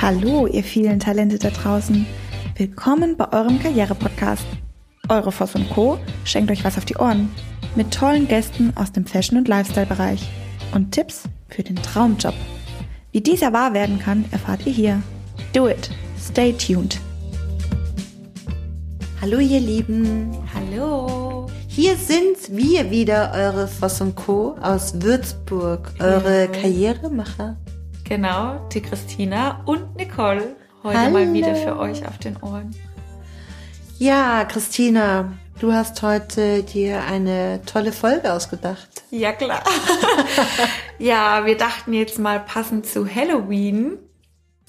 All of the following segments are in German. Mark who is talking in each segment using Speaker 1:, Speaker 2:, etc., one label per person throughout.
Speaker 1: Hallo, ihr vielen Talente da draußen. Willkommen bei eurem Karriere-Podcast. Eure Voss und Co. schenkt euch was auf die Ohren. Mit tollen Gästen aus dem Fashion- und Lifestyle-Bereich. Und Tipps für den Traumjob. Wie dieser wahr werden kann, erfahrt ihr hier. Do it. Stay tuned.
Speaker 2: Hallo ihr Lieben.
Speaker 3: Hallo.
Speaker 2: Hier sind wir wieder, eure Voss und Co. aus Würzburg, eure
Speaker 3: Ja.
Speaker 2: Karrieremacher.
Speaker 3: Genau, die Christina und Nicole. Heute
Speaker 2: Hallo.
Speaker 3: mal wieder für euch auf den Ohren.
Speaker 2: Ja, Christina, du hast heute dir eine tolle Folge ausgedacht.
Speaker 3: Ja, klar. ja, wir dachten jetzt mal passend zu Halloween.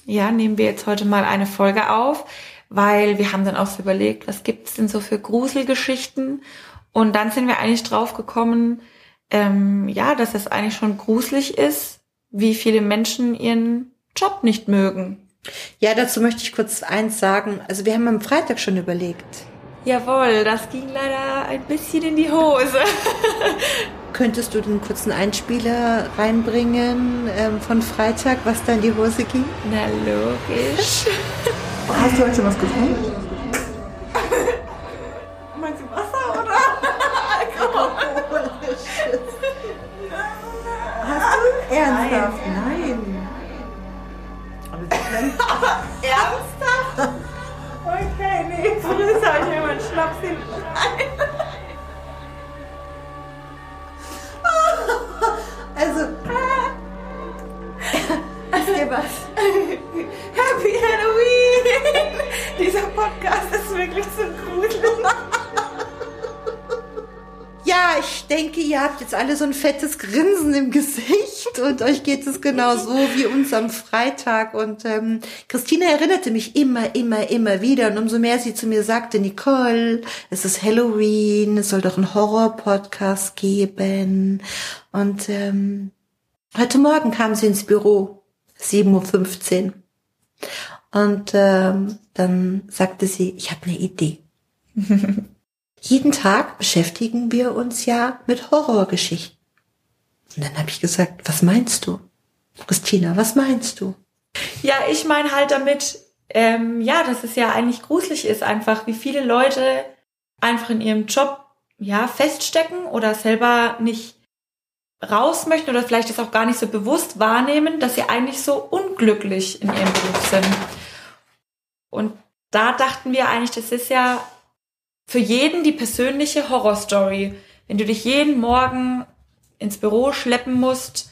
Speaker 3: Ja, nehmen wir jetzt heute mal eine Folge auf, weil wir haben dann auch so überlegt, was gibt's denn so für Gruselgeschichten? Und dann sind wir eigentlich drauf gekommen, ähm, ja, dass es eigentlich schon gruselig ist, wie viele Menschen ihren Job nicht mögen.
Speaker 2: Ja, dazu möchte ich kurz eins sagen. Also wir haben am Freitag schon überlegt.
Speaker 3: Jawohl, das ging leider ein bisschen in die Hose.
Speaker 2: Könntest du den kurzen Einspieler reinbringen ähm, von Freitag, was da in die Hose ging?
Speaker 3: Na logisch.
Speaker 4: Hast du heute schon was gefunden? Ernsthaft? Nein. Können-
Speaker 3: Ernsthaft? Okay, nee, früher habe ich mir mal Schnaps hinten rein.
Speaker 2: Also,
Speaker 3: Wisst ihr was? Happy Halloween! Dieser Podcast ist wirklich zu gruselig.
Speaker 2: Ja, ich denke, ihr habt jetzt alle so ein fettes Grinsen im Gesicht und euch geht es genau so wie uns am Freitag. Und ähm, Christina erinnerte mich immer, immer, immer wieder. Und umso mehr sie zu mir sagte, Nicole, es ist Halloween, es soll doch einen Horror-Podcast geben. Und ähm, heute Morgen kam sie ins Büro, 7.15 Uhr. Und ähm, dann sagte sie, ich habe eine Idee. Jeden Tag beschäftigen wir uns ja mit Horrorgeschichten. Und dann habe ich gesagt, was meinst du? Christina, was meinst du?
Speaker 3: Ja, ich meine halt damit, ähm, ja, dass es ja eigentlich gruselig ist, einfach, wie viele Leute einfach in ihrem Job ja feststecken oder selber nicht raus möchten oder vielleicht das auch gar nicht so bewusst wahrnehmen, dass sie eigentlich so unglücklich in ihrem Beruf sind. Und da dachten wir eigentlich, das ist ja für jeden die persönliche Horrorstory. Wenn du dich jeden Morgen ins Büro schleppen musst,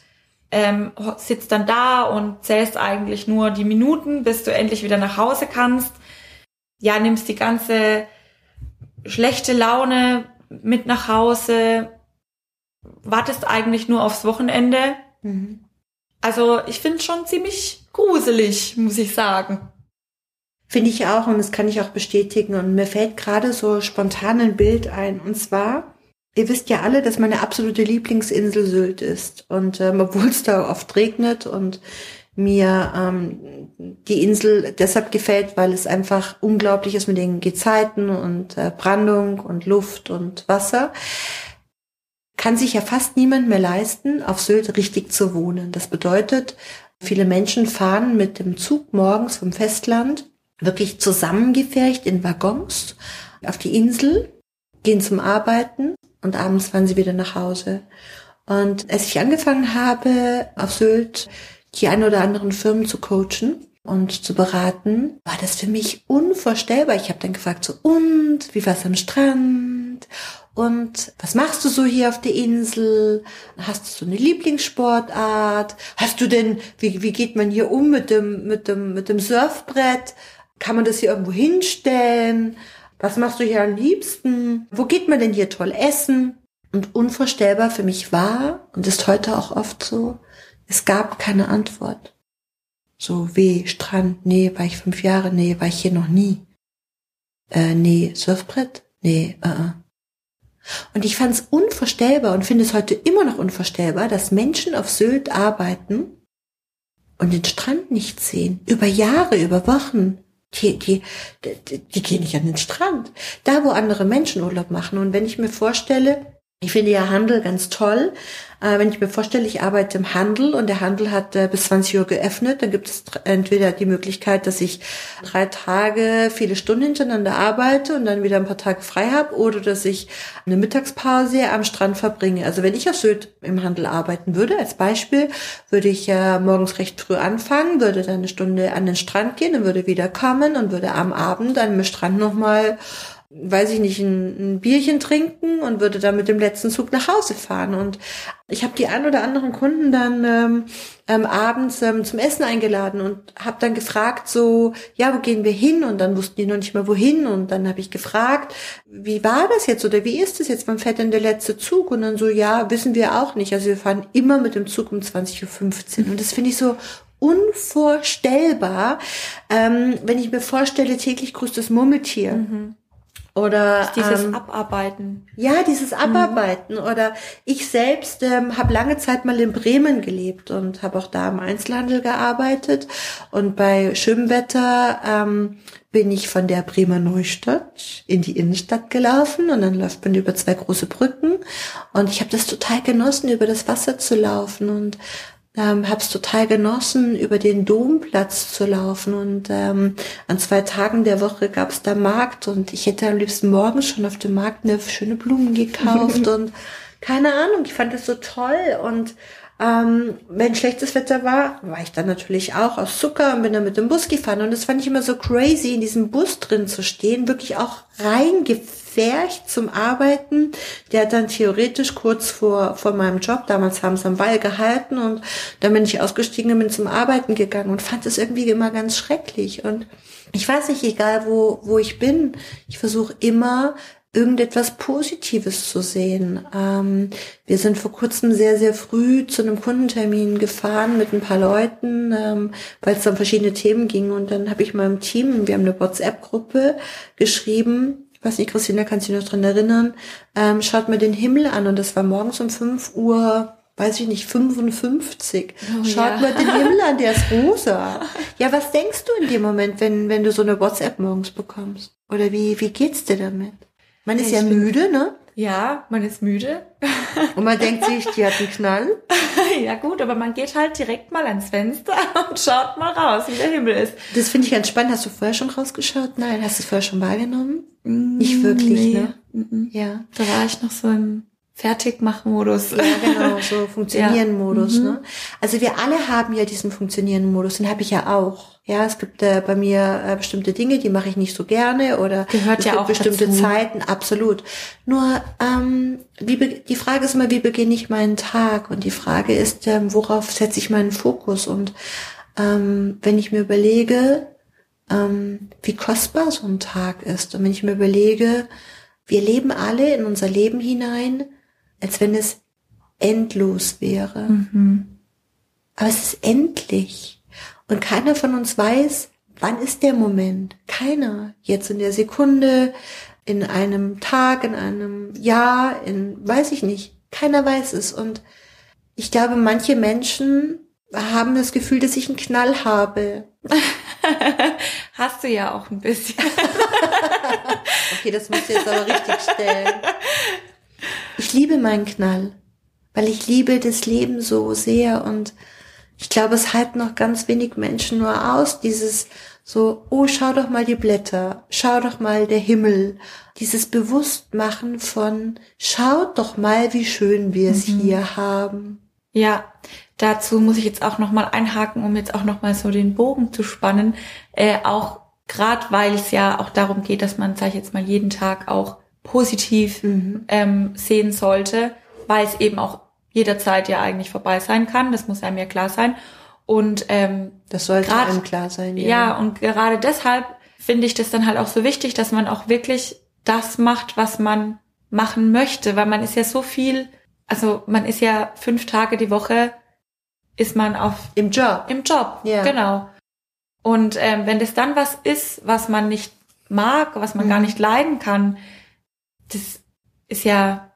Speaker 3: ähm, sitzt dann da und zählst eigentlich nur die Minuten, bis du endlich wieder nach Hause kannst. Ja, nimmst die ganze schlechte Laune mit nach Hause, wartest eigentlich nur aufs Wochenende. Also ich finde es schon ziemlich gruselig, muss ich sagen.
Speaker 2: Finde ich auch und das kann ich auch bestätigen. Und mir fällt gerade so spontan ein Bild ein. Und zwar, ihr wisst ja alle, dass meine absolute Lieblingsinsel Sylt ist. Und ähm, obwohl es da oft regnet und mir ähm, die Insel deshalb gefällt, weil es einfach unglaublich ist mit den Gezeiten und äh, Brandung und Luft und Wasser, kann sich ja fast niemand mehr leisten, auf Sylt richtig zu wohnen. Das bedeutet, viele Menschen fahren mit dem Zug morgens vom Festland wirklich zusammengefercht in Waggons auf die Insel, gehen zum Arbeiten und abends fahren sie wieder nach Hause. Und als ich angefangen habe, auf Sylt die ein oder anderen Firmen zu coachen und zu beraten, war das für mich unvorstellbar. Ich habe dann gefragt, so, und wie war's am Strand? Und was machst du so hier auf der Insel? Hast du so eine Lieblingssportart? Hast du denn, wie, wie geht man hier um mit dem, mit dem, mit dem Surfbrett? Kann man das hier irgendwo hinstellen? Was machst du hier am liebsten? Wo geht man denn hier toll essen? Und unvorstellbar für mich war, und ist heute auch oft so, es gab keine Antwort. So wie Strand, nee, war ich fünf Jahre, nee, war ich hier noch nie. Äh, nee, Surfbrett? Nee, äh, äh. Und ich fand es unvorstellbar und finde es heute immer noch unvorstellbar, dass Menschen auf Sylt arbeiten und den Strand nicht sehen. Über Jahre, über Wochen. Die, die, die, die gehen nicht an den Strand. Da, wo andere Menschen Urlaub machen. Und wenn ich mir vorstelle, Ich finde ja Handel ganz toll. Äh, wenn ich mir vorstelle, ich arbeite im Handel und der Handel hat äh, bis 20 Uhr geöffnet, dann gibt es entweder die Möglichkeit, dass ich drei Tage viele Stunden hintereinander arbeite und dann wieder ein paar Tage frei habe oder dass ich eine Mittagspause am Strand verbringe. Also wenn ich auf Sylt im Handel arbeiten würde, als Beispiel, würde ich äh, morgens recht früh anfangen, würde dann eine Stunde an den Strand gehen und würde wieder kommen und würde am Abend an dem Strand nochmal weiß ich nicht, ein, ein, Bierchen trinken und würde dann mit dem letzten Zug nach Hause fahren. Und ich habe die ein oder anderen Kunden dann ähm, ähm, abends ähm, zum Essen eingeladen und habe dann gefragt, so, ja, wo gehen wir hin? Und dann wussten die noch nicht mehr wohin. Und dann habe ich gefragt, wie war das jetzt oder wie ist das jetzt? Man fährt denn der letzte Zug? Und dann so, ja, wissen wir auch nicht. Also wir fahren immer mit dem Zug um 20.15 Uhr. Und das finde ich so unvorstellbar, ähm, wenn ich mir vorstelle, täglich grüßt das Murmeltier. Mhm oder
Speaker 3: dieses ähm, Abarbeiten.
Speaker 2: Ja, dieses mhm. Abarbeiten. Mhm. Oder ich selbst ähm, habe lange Zeit mal in Bremen gelebt und habe auch da im Einzelhandel gearbeitet. Und bei schönem Wetter ähm, bin ich von der Bremer Neustadt in die Innenstadt gelaufen und dann läuft man über zwei große Brücken. Und ich habe das total genossen, über das Wasser zu laufen und ähm, habe es total genossen, über den Domplatz zu laufen. Und ähm, an zwei Tagen der Woche gab es da Markt. Und ich hätte am liebsten morgens schon auf dem Markt eine schöne Blumen gekauft. Und keine Ahnung, ich fand es so toll. Und ähm, wenn schlechtes Wetter war, war ich dann natürlich auch aus Zucker und bin dann mit dem Bus gefahren. Und das fand ich immer so crazy, in diesem Bus drin zu stehen, wirklich auch reingefärcht zum Arbeiten. Der hat dann theoretisch kurz vor, vor meinem Job, damals haben sie am Ball gehalten und dann bin ich ausgestiegen und bin zum Arbeiten gegangen und fand es irgendwie immer ganz schrecklich. Und ich weiß nicht, egal wo, wo ich bin, ich versuche immer irgendetwas Positives zu sehen. Ähm, wir sind vor kurzem sehr, sehr früh zu einem Kundentermin gefahren mit ein paar Leuten, ähm, weil es dann verschiedene Themen ging. Und dann habe ich meinem Team, wir haben eine WhatsApp-Gruppe geschrieben, ich weiß nicht, Christina, kannst du dich noch dran erinnern, ähm, schaut mir den Himmel an. Und das war morgens um 5 Uhr weiß ich nicht, 55. Oh, Schaut ja. mal den Himmel an, der ist rosa. Ja, was denkst du in dem Moment, wenn, wenn du so eine WhatsApp morgens bekommst? Oder wie, wie geht's dir damit? Man ist ich ja müde, ne?
Speaker 3: Ja, man ist müde.
Speaker 2: Und man denkt sich, die hat einen Knall.
Speaker 3: ja gut, aber man geht halt direkt mal ans Fenster und schaut mal raus, wie der Himmel ist.
Speaker 2: Das finde ich ganz spannend. Hast du vorher schon rausgeschaut? Nein, hast du es vorher schon wahrgenommen? Mm, Nicht wirklich, nee. ne?
Speaker 3: Mm -mm. Ja. Da war ich noch so im Fertigmach-Modus.
Speaker 2: Ja, genau, so Funktionieren-Modus. Ja. Mhm. Ne? Also wir alle haben ja diesen Funktionieren-Modus, den habe ich ja auch. Ja, es gibt äh, bei mir äh, bestimmte Dinge, die mache ich nicht so gerne oder
Speaker 3: Gehört
Speaker 2: es
Speaker 3: ja
Speaker 2: gibt
Speaker 3: auch
Speaker 2: bestimmte
Speaker 3: dazu.
Speaker 2: Zeiten, absolut. Nur ähm, wie die Frage ist immer, wie beginne ich meinen Tag? Und die Frage ist, ähm, worauf setze ich meinen Fokus? Und ähm, wenn ich mir überlege, ähm, wie kostbar so ein Tag ist und wenn ich mir überlege, wir leben alle in unser Leben hinein, als wenn es endlos wäre. Mhm. Aber es ist endlich. Und keiner von uns weiß, wann ist der Moment. Keiner. Jetzt in der Sekunde, in einem Tag, in einem Jahr, in, weiß ich nicht. Keiner weiß es. Und ich glaube, manche Menschen haben das Gefühl, dass ich einen Knall habe.
Speaker 3: Hast du ja auch ein bisschen.
Speaker 2: okay, das musst du jetzt aber richtig stellen. Ich liebe meinen Knall, weil ich liebe das Leben so sehr und ich glaube, es halten noch ganz wenig Menschen nur aus, dieses so, oh, schau doch mal die Blätter, schau doch mal der Himmel, dieses Bewusstmachen von, schaut doch mal, wie schön wir es mhm. hier haben.
Speaker 3: Ja, dazu muss ich jetzt auch nochmal einhaken, um jetzt auch nochmal so den Bogen zu spannen, äh, auch gerade weil es ja auch darum geht, dass man, sag ich jetzt mal, jeden Tag auch positiv mhm. ähm, sehen sollte, weil es eben auch jederzeit ja eigentlich vorbei sein kann. Das muss einem ja klar sein. Und ähm,
Speaker 2: das sollte grad, einem klar sein.
Speaker 3: Ja. ja, und gerade deshalb finde ich das dann halt auch so wichtig, dass man auch wirklich das macht, was man machen möchte, weil man ist ja so viel, also man ist ja fünf Tage die Woche ist man auf
Speaker 2: im Job.
Speaker 3: Im Job, ja. genau. Und ähm, wenn das dann was ist, was man nicht mag, was man mhm. gar nicht leiden kann, das ist ja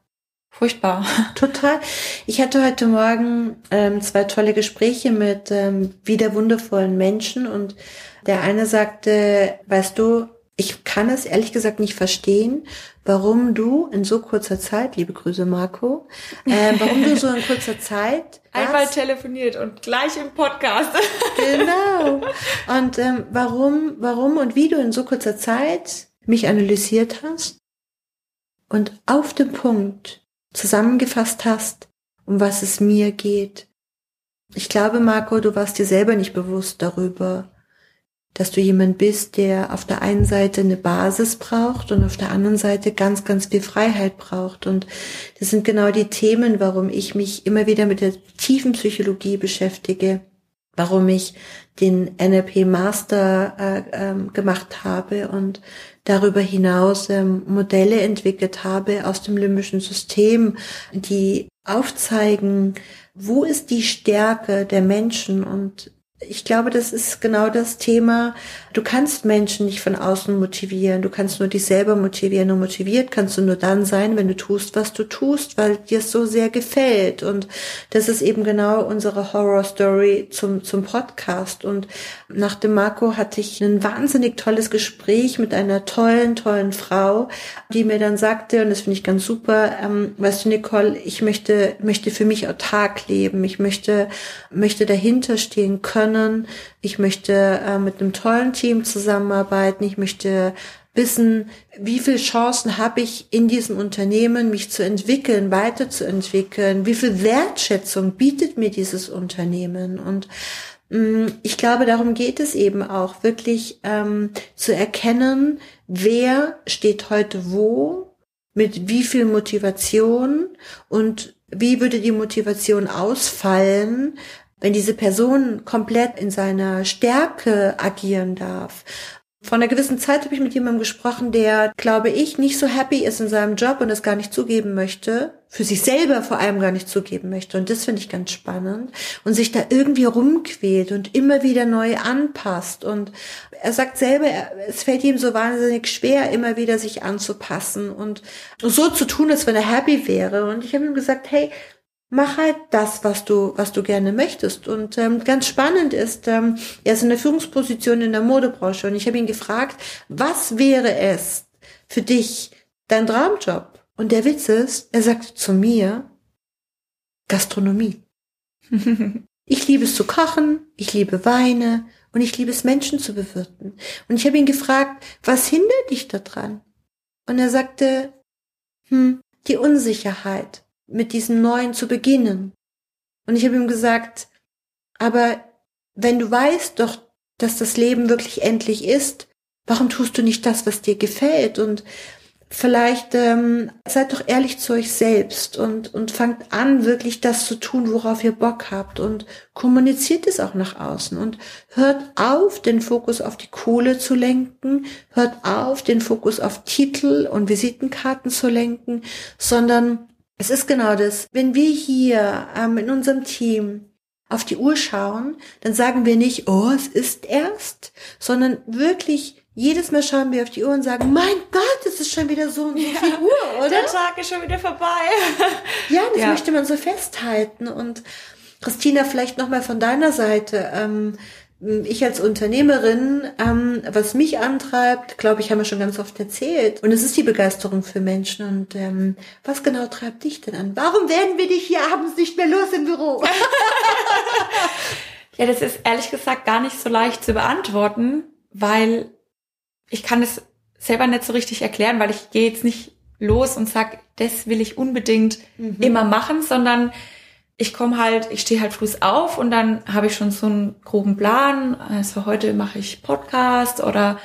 Speaker 3: furchtbar.
Speaker 2: Total. Ich hatte heute Morgen ähm, zwei tolle Gespräche mit ähm, wieder wundervollen Menschen und der eine sagte, weißt du, ich kann es ehrlich gesagt nicht verstehen, warum du in so kurzer Zeit, liebe Grüße Marco, äh, warum du so in kurzer Zeit
Speaker 3: Einmal telefoniert und gleich im Podcast.
Speaker 2: genau. Und ähm, warum, warum und wie du in so kurzer Zeit mich analysiert hast und auf den Punkt zusammengefasst hast, um was es mir geht. Ich glaube, Marco, du warst dir selber nicht bewusst darüber, dass du jemand bist, der auf der einen Seite eine Basis braucht und auf der anderen Seite ganz, ganz viel Freiheit braucht. Und das sind genau die Themen, warum ich mich immer wieder mit der tiefen Psychologie beschäftige, warum ich den NLP Master äh, ähm, gemacht habe und darüber hinaus ähm, Modelle entwickelt habe aus dem limbischen System, die aufzeigen, wo ist die Stärke der Menschen und ich glaube, das ist genau das Thema. Du kannst Menschen nicht von außen motivieren. Du kannst nur dich selber motivieren. Und motiviert kannst du nur dann sein, wenn du tust, was du tust, weil dir es so sehr gefällt. Und das ist eben genau unsere Horror Story zum, zum Podcast. Und nach dem Marco hatte ich ein wahnsinnig tolles Gespräch mit einer tollen, tollen Frau, die mir dann sagte, und das finde ich ganz super, ähm, weißt du, Nicole, ich möchte, möchte für mich autark leben. Ich möchte, möchte dahinter stehen können können. Ich möchte äh, mit einem tollen Team zusammenarbeiten. Ich möchte wissen, wie viele Chancen habe ich in diesem Unternehmen, mich zu entwickeln, weiterzuentwickeln, wie viel Wertschätzung bietet mir dieses Unternehmen und mm, ich glaube, darum geht es eben auch, wirklich ähm, zu erkennen, wer steht heute wo, mit wie viel Motivation und wie würde die Motivation ausfallen, wenn diese Person komplett in seiner Stärke agieren darf. Vor einer gewissen Zeit habe ich mit jemandem gesprochen, der, glaube ich, nicht so happy ist in seinem Job und es gar nicht zugeben möchte, für sich selber vor allem gar nicht zugeben möchte. Und das finde ich ganz spannend. Und sich da irgendwie rumquält und immer wieder neu anpasst. Und er sagt selber, es fällt ihm so wahnsinnig schwer, immer wieder sich anzupassen und so zu tun, als wenn er happy wäre. Und ich habe ihm gesagt, hey, mach halt das, was du, was du gerne möchtest. Und ähm, ganz spannend ist, ähm, er ist in der Führungsposition in der Modebranche und ich habe ihn gefragt, was wäre es für dich, dein Traumjob? Und der Witz ist, er sagt zu mir, Gastronomie. ich liebe es zu kochen, ich liebe Weine und ich liebe es, Menschen zu bewirten. Und ich habe ihn gefragt, was hindert dich daran? Und er sagte, hm, die Unsicherheit mit diesem Neuen zu beginnen. Und ich habe ihm gesagt, aber wenn du weißt doch, dass das Leben wirklich endlich ist, warum tust du nicht das, was dir gefällt? Und vielleicht ähm, seid doch ehrlich zu euch selbst und, und fangt an, wirklich das zu tun, worauf ihr Bock habt und kommuniziert es auch nach außen und hört auf, den Fokus auf die Kohle zu lenken, hört auf, den Fokus auf Titel und Visitenkarten zu lenken, sondern es ist genau das. Wenn wir hier ähm, in unserem Team auf die Uhr schauen, dann sagen wir nicht, oh, es ist erst, sondern wirklich jedes Mal schauen wir auf die Uhr und sagen, mein Gott, es ist schon wieder so und so
Speaker 3: Ja,
Speaker 2: viel Uhr, oder?
Speaker 3: Der Tag ist schon wieder vorbei.
Speaker 2: Ja, das
Speaker 3: Ja.
Speaker 2: möchte man so festhalten. Und Christina, vielleicht nochmal von deiner Seite. Ähm, ich als Unternehmerin, ähm, was mich antreibt, glaube ich, haben wir schon ganz oft erzählt. Und es ist die Begeisterung für Menschen. Und ähm, was genau treibt dich denn an? Warum werden wir dich hier abends nicht mehr los im Büro?
Speaker 3: Ja, das ist ehrlich gesagt gar nicht so leicht zu beantworten, weil ich kann es selber nicht so richtig erklären, weil ich gehe jetzt nicht los und sag, das will ich unbedingt immer machen, sondern ich komme halt, ich stehe halt früh auf und dann habe ich schon so einen groben Plan. Also heute mache ich Podcast oder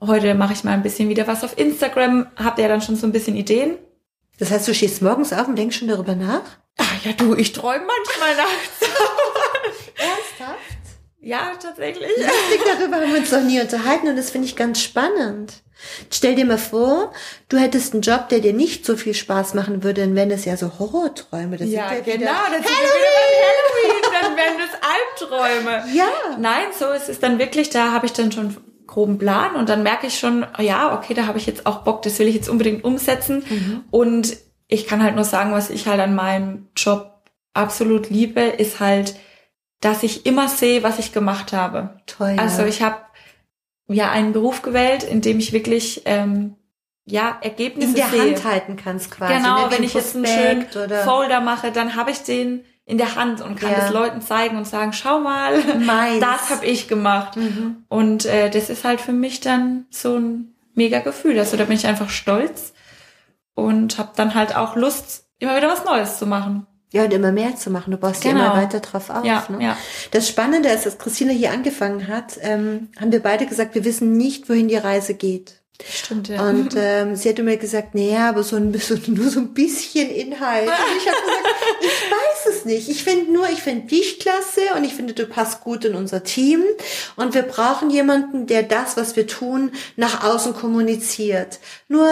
Speaker 3: heute mache ich mal ein bisschen wieder was auf Instagram. Habt ihr dann schon so ein bisschen Ideen?
Speaker 2: Das heißt, du stehst morgens auf und denkst schon darüber nach?
Speaker 3: Ach ja, du, ich träume manchmal nachts.
Speaker 2: Ernsthaft?
Speaker 3: Ja, tatsächlich.
Speaker 2: Lustig, darüber haben wir uns noch nie unterhalten und das finde ich ganz spannend. Stell dir mal vor, du hättest einen Job, der dir nicht so viel Spaß machen würde, dann wären das ja so Horrorträume. Das
Speaker 3: Ja,
Speaker 2: ja
Speaker 3: genau.
Speaker 2: wieder-
Speaker 3: Das Halloween! Halloween, dann werden das Albträume.
Speaker 2: Ja.
Speaker 3: Nein, so ist es dann wirklich, da habe ich dann schon einen groben Plan und dann merke ich schon, oh ja, okay, da habe ich jetzt auch Bock, das will ich jetzt unbedingt umsetzen. Und ich kann halt nur sagen, was ich halt an meinem Job absolut liebe, ist halt, dass ich immer sehe, was ich gemacht habe.
Speaker 2: Toll. Ja.
Speaker 3: Also ich habe ja einen Beruf gewählt, in dem ich wirklich ähm, ja Ergebnisse
Speaker 2: In der
Speaker 3: sehe.
Speaker 2: Hand halten kannst quasi.
Speaker 3: Genau,
Speaker 2: ne,
Speaker 3: wenn ich jetzt einen schönen
Speaker 2: oder
Speaker 3: Folder mache, dann habe ich den in der Hand und kann
Speaker 2: Ja.
Speaker 3: das Leuten zeigen und sagen, schau mal,
Speaker 2: Meins.
Speaker 3: das habe ich gemacht.
Speaker 2: Mhm.
Speaker 3: Und äh, das ist halt für mich dann so ein mega Gefühl. Also da bin ich einfach stolz und habe dann halt auch Lust, immer wieder was Neues zu machen.
Speaker 2: Ja, und immer mehr zu machen. Du baust ja
Speaker 3: Genau.
Speaker 2: immer weiter drauf auf.
Speaker 3: Ja,
Speaker 2: ne?
Speaker 3: ja.
Speaker 2: Das Spannende ist, als Christina hier angefangen hat, ähm, haben wir beide gesagt, wir wissen nicht, wohin die Reise geht.
Speaker 3: Stimmt, ja.
Speaker 2: Und ähm, sie hatte mir gesagt, naja, aber so ein bisschen, nur so ein bisschen Inhalt. Und ich habe gesagt, ich weiß es nicht. Ich finde nur, ich finde dich klasse und ich finde, du passt gut in unser Team. Und wir brauchen jemanden, der das, was wir tun, nach außen kommuniziert. Nur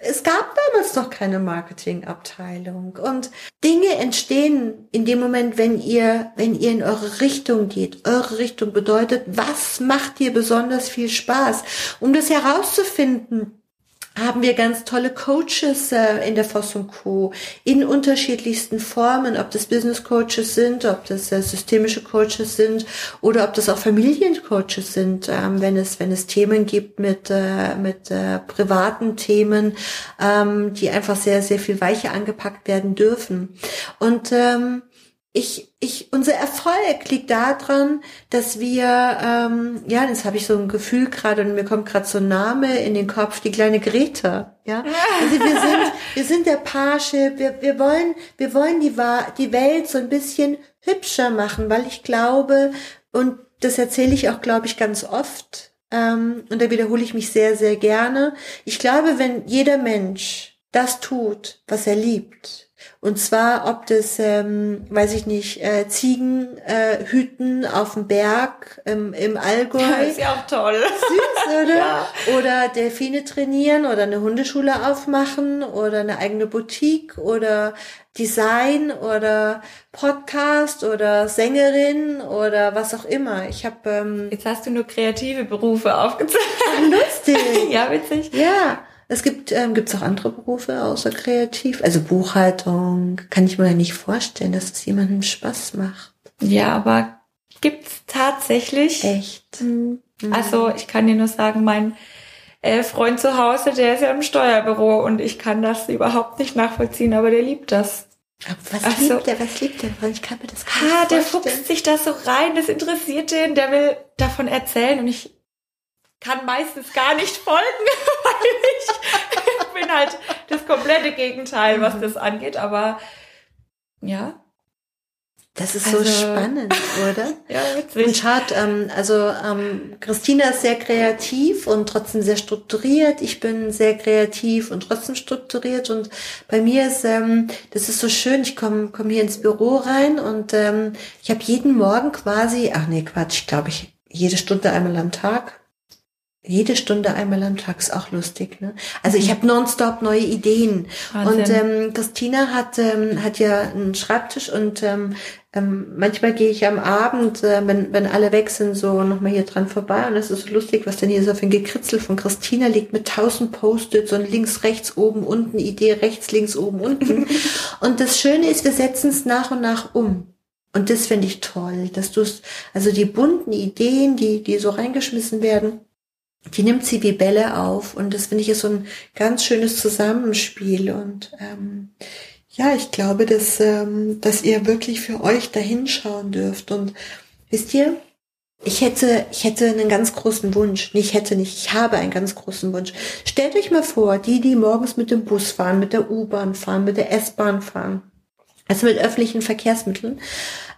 Speaker 2: es gab damals noch keine Marketingabteilung und Dinge entstehen in dem Moment, wenn ihr, wenn ihr in eure Richtung geht. Eure Richtung bedeutet, was macht dir besonders viel Spaß? Um das herauszufinden, haben wir ganz tolle Coaches äh, in der Voss und Co. in unterschiedlichsten Formen, ob das Business Coaches sind, ob das äh, systemische Coaches sind oder ob das auch Familiencoaches sind, ähm, wenn es wenn es Themen gibt mit äh, mit privaten Themen, ähm, die einfach sehr sehr viel weicher angepackt werden dürfen. Und ähm, ich, ich, unser Erfolg liegt daran, dass wir, ähm, ja, das habe ich so ein Gefühl gerade und mir kommt gerade so ein Name in den Kopf, die kleine Greta, ja. Also wir sind, wir sind der Parship, wir, wir wollen, wir wollen die, die Welt so ein bisschen hübscher machen, weil ich glaube, und das erzähle ich auch, glaube ich, ganz oft, ähm, und da wiederhole ich mich sehr, sehr gerne. Ich glaube, wenn jeder Mensch das tut, was er liebt, und zwar, ob das, ähm, weiß ich nicht, äh, Ziegen äh, hüten auf dem Berg im, im Allgäu.
Speaker 3: ist ja auch toll.
Speaker 2: Süß, oder?
Speaker 3: Ja.
Speaker 2: Oder Delfine trainieren oder eine Hundeschule aufmachen oder eine eigene Boutique oder Design oder Podcast oder Sängerin oder was auch immer. Ich habe ähm,
Speaker 3: Jetzt hast du nur kreative Berufe aufgezeigt.
Speaker 2: lustig.
Speaker 3: ja, witzig.
Speaker 2: Ja, es gibt ähm, gibt's auch andere Berufe außer kreativ. Also Buchhaltung kann ich mir ja nicht vorstellen, dass es jemandem Spaß macht.
Speaker 3: Ja, aber gibt's tatsächlich.
Speaker 2: Echt.
Speaker 3: Mhm. Also ich kann dir nur sagen, mein äh, Freund zu Hause, der ist ja im Steuerbüro und ich kann das überhaupt nicht nachvollziehen, aber der liebt das.
Speaker 2: Was
Speaker 3: Ach so.
Speaker 2: liebt der? Was liebt der? Ich kann mir das gar
Speaker 3: Ha,
Speaker 2: nicht
Speaker 3: der
Speaker 2: vorstellen.
Speaker 3: fuchst sich da so rein, das interessiert den, der will davon erzählen und ich kann meistens gar nicht folgen, weil ich bin halt das komplette Gegenteil, was das angeht, aber ja,
Speaker 2: Das ist so
Speaker 3: Also-
Speaker 2: spannend, oder?
Speaker 3: ja,
Speaker 2: Und
Speaker 3: witzig.
Speaker 2: schaut, ähm, also ähm, Christina ist sehr kreativ und trotzdem sehr strukturiert. Ich bin sehr kreativ und trotzdem strukturiert. Und bei mir ist, ähm, das ist so schön, ich komme komm hier ins Büro rein und ähm, ich habe jeden Morgen quasi, ach nee, Quatsch, glaube ich, jede Stunde einmal am Tag. Jede Stunde einmal am Tag ist auch lustig, ne? Also ich habe nonstop neue Ideen.
Speaker 3: Wahnsinn.
Speaker 2: Und ähm, Christina hat, ähm, hat ja einen Schreibtisch und ähm, ähm, manchmal gehe ich am Abend, äh, wenn, wenn alle weg sind, so nochmal hier dran vorbei und es ist so lustig, was denn hier so für ein Gekritzel von Christina liegt mit tausend Post-its und links, rechts, oben, unten, Idee, rechts, links, oben, unten. und das Schöne ist, wir setzen es nach und nach um. Und das finde ich toll, dass du es, also die bunten Ideen, die, die so reingeschmissen werden, die nimmt sie wie Bälle auf und das finde ich ist so ein ganz schönes Zusammenspiel und ähm, ja, ich glaube, dass, ähm, dass ihr wirklich für euch da hinschauen dürft und wisst ihr, ich hätte, ich hätte einen ganz großen Wunsch. Nee, ich hätte nicht, ich habe einen ganz großen Wunsch. Stellt euch mal vor, die, die morgens mit dem Bus fahren, mit der U-Bahn fahren, mit der S-Bahn fahren, also mit öffentlichen Verkehrsmitteln,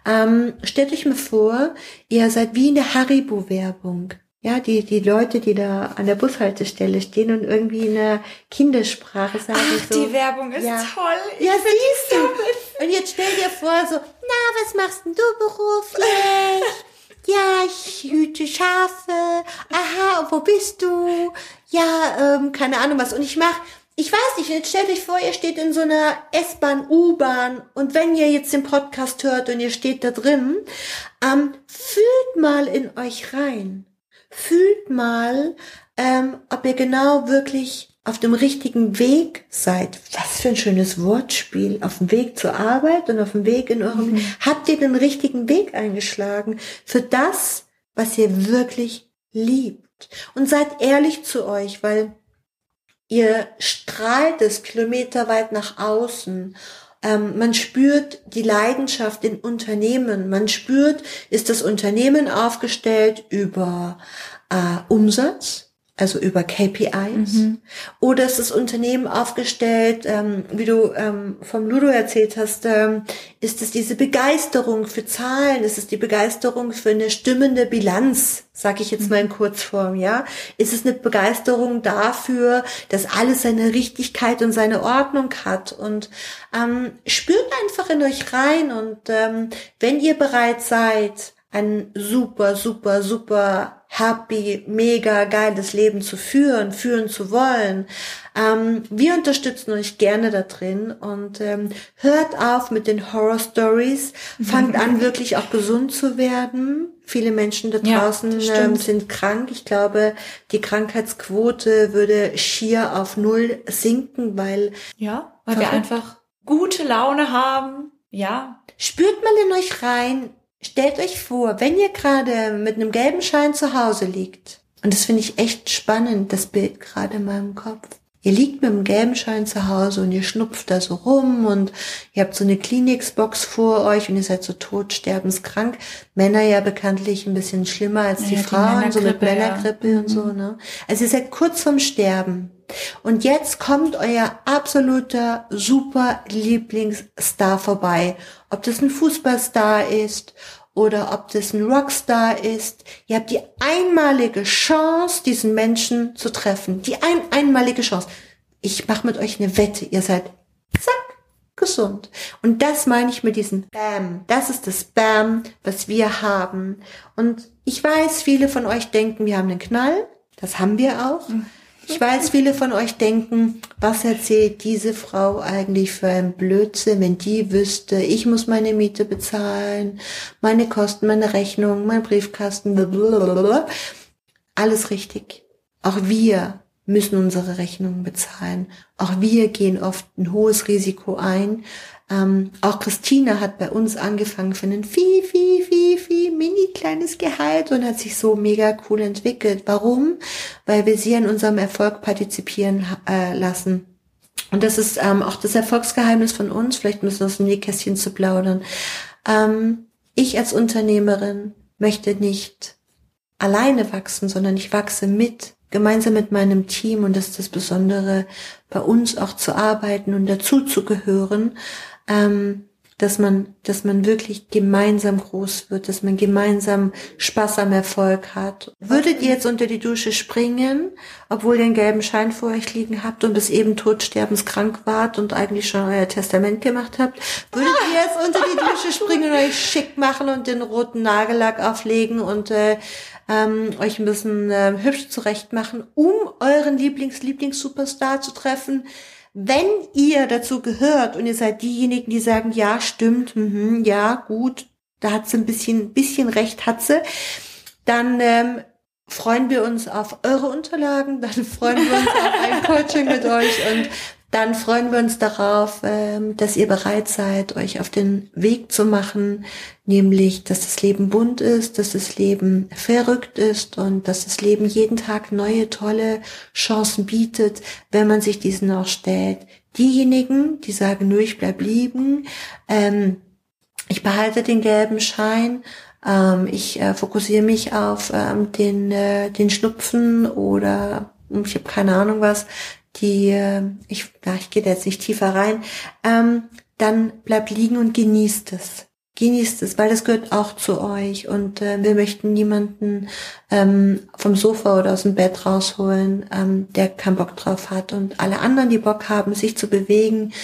Speaker 2: ähm, stellt euch mal vor, ihr seid wie in der Haribo-Werbung. Ja, die, die Leute, die da an der Bushaltestelle stehen und irgendwie in der Kindersprache sagen
Speaker 3: Ach,
Speaker 2: so.
Speaker 3: die Werbung ist
Speaker 2: ja.
Speaker 3: toll.
Speaker 2: Ja, siehst du. Und jetzt stell dir vor, so, na, was machst denn du beruflich? Ja, ich hüte Schafe. Aha, und wo bist du? Ja, ähm, keine Ahnung was. Und ich mach, ich weiß nicht, jetzt stellt euch vor, ihr steht in so einer S-Bahn, U-Bahn und wenn ihr jetzt den Podcast hört und ihr steht da drin, ähm, fühlt mal in euch rein. Fühlt mal, ähm, ob ihr genau wirklich auf dem richtigen Weg seid. Was für ein schönes Wortspiel. Auf dem Weg zur Arbeit und auf dem Weg in eurem, habt ihr den richtigen Weg eingeschlagen für das, was ihr wirklich liebt. Und seid ehrlich zu euch, weil ihr strahlt es kilometerweit nach außen. Ähm, man spürt die Leidenschaft in Unternehmen. Man spürt, ist das Unternehmen aufgestellt über äh, Umsatz, also über KPIs. Mhm. Oder ist das Unternehmen aufgestellt, ähm, wie du ähm, vom Ludo erzählt hast, ähm, ist es diese Begeisterung für Zahlen, ist es die Begeisterung für eine stimmende Bilanz, sag ich jetzt mal in Kurzform, ja? Ist es eine Begeisterung dafür, dass alles seine Richtigkeit und seine Ordnung hat und ähm, spürt einfach in euch rein und ähm, wenn ihr bereit seid, ein super, super, super happy, mega geiles Leben zu führen, führen zu wollen. Ähm, wir unterstützen euch gerne da drin und ähm, hört auf mit den Horror Stories, fangt an wirklich auch gesund zu werden. Viele Menschen da draußen ja, ähm, sind krank. Ich glaube, die Krankheitsquote würde schier auf null sinken, weil
Speaker 3: ja, weil wir einfach gute Laune haben. Ja.
Speaker 2: Spürt mal in euch rein, Stellt euch vor, wenn ihr gerade mit einem gelben Schein zu Hause liegt, und das finde ich echt spannend, das Bild gerade in meinem Kopf. Ihr liegt mit einem gelben Schein zu Hause und ihr schnupft da so rum und ihr habt so eine Kliniksbox vor euch und ihr seid so tot, sterbenskrank. Männer ja bekanntlich ein bisschen schlimmer als
Speaker 3: ja,
Speaker 2: die Frauen, die so mit Männergrippe ja. und so,
Speaker 3: mhm.
Speaker 2: ne? Also ihr seid kurz vorm Sterben. Und jetzt kommt euer absoluter super Lieblingsstar vorbei. Ob das ein Fußballstar ist oder ob das ein Rockstar ist. Ihr habt die einmalige Chance, diesen Menschen zu treffen. Die ein, einmalige Chance. Ich mache mit euch eine Wette. Ihr seid zack gesund. Und das meine ich mit diesem Bam. Das ist das Bam, was wir haben. Und ich weiß, viele von euch denken, wir haben einen Knall. Das haben wir auch. Mhm. Ich weiß, viele von euch denken, was erzählt diese Frau eigentlich für ein Blödsinn, wenn die wüsste, ich muss meine Miete bezahlen, meine Kosten, meine Rechnung, mein Briefkasten, blablabla. alles richtig. Auch wir müssen unsere Rechnungen bezahlen. Auch wir gehen oft ein hohes Risiko ein, ähm, auch Christina hat bei uns angefangen für ein viel, viel, viel, viel mini kleines Gehalt und hat sich so mega cool entwickelt. Warum? Weil wir sie an unserem Erfolg partizipieren äh, lassen. Und das ist ähm, auch das Erfolgsgeheimnis von uns. Vielleicht müssen wir aus dem Nähkästchen zu plaudern. Ähm, ich als Unternehmerin möchte nicht alleine wachsen, sondern ich wachse mit gemeinsam mit meinem Team und das ist das Besondere, bei uns auch zu arbeiten und dazu zu gehören ähm, dass man, dass man wirklich gemeinsam groß wird, dass man gemeinsam Spaß am Erfolg hat. Würdet ihr jetzt unter die Dusche springen, obwohl ihr einen gelben Schein vor euch liegen habt und bis eben todsterbenskrank wart und eigentlich schon euer Testament gemacht habt? Würdet ihr jetzt unter die Dusche springen und euch schick machen und den roten Nagellack auflegen und äh, ähm, euch ein bisschen äh, hübsch zurecht machen, um euren Lieblings-Lieblings-Superstar zu treffen? Wenn ihr dazu gehört und ihr seid diejenigen, die sagen, ja, stimmt, mh, ja, gut, da hat sie ein bisschen, bisschen recht, hat sie, dann ähm, freuen wir uns auf eure Unterlagen, dann freuen wir uns auf ein Coaching mit euch und dann freuen wir uns darauf, ähm, dass ihr bereit seid, euch auf den Weg zu machen, nämlich, dass das Leben bunt ist, dass das Leben verrückt ist und dass das Leben jeden Tag neue, tolle Chancen bietet, wenn man sich diesen auch stellt. Diejenigen, die sagen, nö, ich bleib lieben, ähm, ich behalte den gelben Schein, ähm, ich äh, fokussiere mich auf ähm, den, äh, den Schnupfen oder ich habe keine Ahnung was, die, äh, ich, ja, ich gehe da jetzt nicht tiefer rein, ähm, dann bleibt liegen und genießt es. Genießt es, weil das gehört auch zu euch. Und äh, wir möchten niemanden ähm, vom Sofa oder aus dem Bett rausholen, ähm, der keinen Bock drauf hat. Und alle anderen, die Bock haben, sich zu bewegen,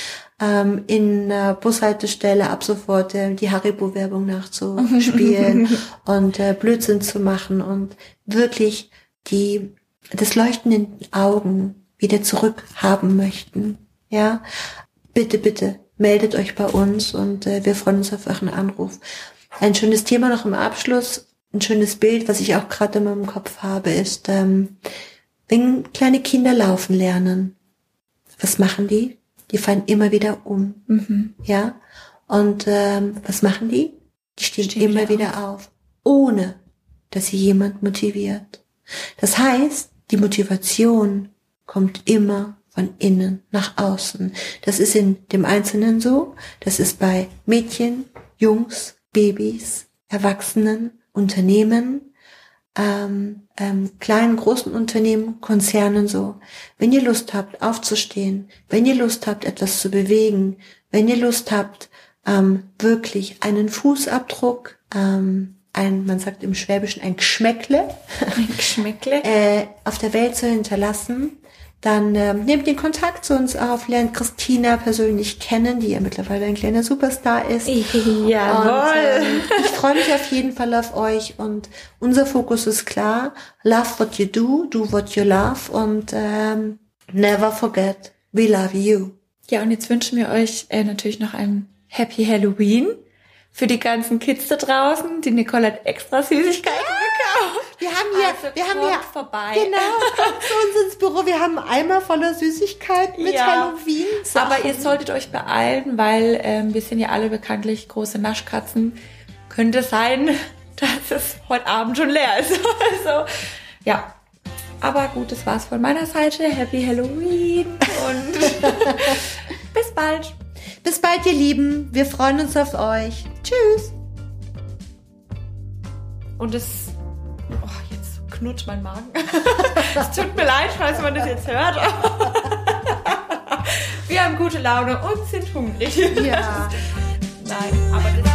Speaker 2: ähm, in äh, Bushaltestelle ab sofort äh, die Haribo-Werbung nachzuspielen und äh, Blödsinn zu machen. Und wirklich die das Leuchten in den Augen wieder zurückhaben möchten, ja, bitte, bitte meldet euch bei uns und äh, wir freuen uns auf euren Anruf. Ein schönes Thema noch im Abschluss, ein schönes Bild, was ich auch gerade in meinem Kopf habe, ist, ähm, wenn kleine Kinder laufen lernen, was machen die? Die fallen immer wieder um,
Speaker 3: mhm.
Speaker 2: ja. Und ähm, was machen die? Die stehen, stehen immer wieder auf. auf, ohne dass sie jemand motiviert. Das heißt, die Motivation kommt immer von innen nach außen. Das ist in dem Einzelnen so, das ist bei Mädchen, Jungs, Babys, Erwachsenen, Unternehmen, ähm, ähm, kleinen, großen Unternehmen, Konzernen so. Wenn ihr Lust habt, aufzustehen, wenn ihr Lust habt, etwas zu bewegen, wenn ihr Lust habt, ähm, wirklich einen Fußabdruck, ähm, ein, man sagt im Schwäbischen ein Geschmäckle,
Speaker 3: Ein Geschmäckle.
Speaker 2: äh, auf der Welt zu hinterlassen, dann ähm, nehmt den Kontakt zu uns auf, lernt Christina persönlich kennen, die ja mittlerweile ein kleiner Superstar ist. Und,
Speaker 3: Jawohl.
Speaker 2: ähm, ich freue mich auf jeden Fall auf euch und unser Fokus ist klar. Love what you do, do what you love und ähm, never forget, we love you.
Speaker 3: Ja, und jetzt wünschen wir euch äh, natürlich noch ein Happy Halloween für die ganzen Kids da draußen. Die Nicole hat extra Süßigkeiten.
Speaker 2: Wir haben hier,
Speaker 3: Also
Speaker 2: wir haben hier,
Speaker 3: vorbei.
Speaker 2: genau, kommt zu uns ins Büro. Wir haben Eimer voller Süßigkeiten mit
Speaker 3: Ja.
Speaker 2: Halloween.
Speaker 3: Aber ihr solltet euch beeilen, weil ähm, wir sind ja alle bekanntlich große Naschkatzen. Könnte sein, dass es heute Abend schon leer ist. also, ja. Aber gut, das war's von meiner Seite. Happy Halloween und bis bald.
Speaker 2: Bis bald, ihr Lieben. Wir freuen uns auf euch. Tschüss.
Speaker 3: Und es. Oh, jetzt knurrt mein Magen. es tut mir leid, falls man das jetzt hört. Wir haben gute Laune und sind hungrig.
Speaker 2: Ja.
Speaker 3: Nein, aber das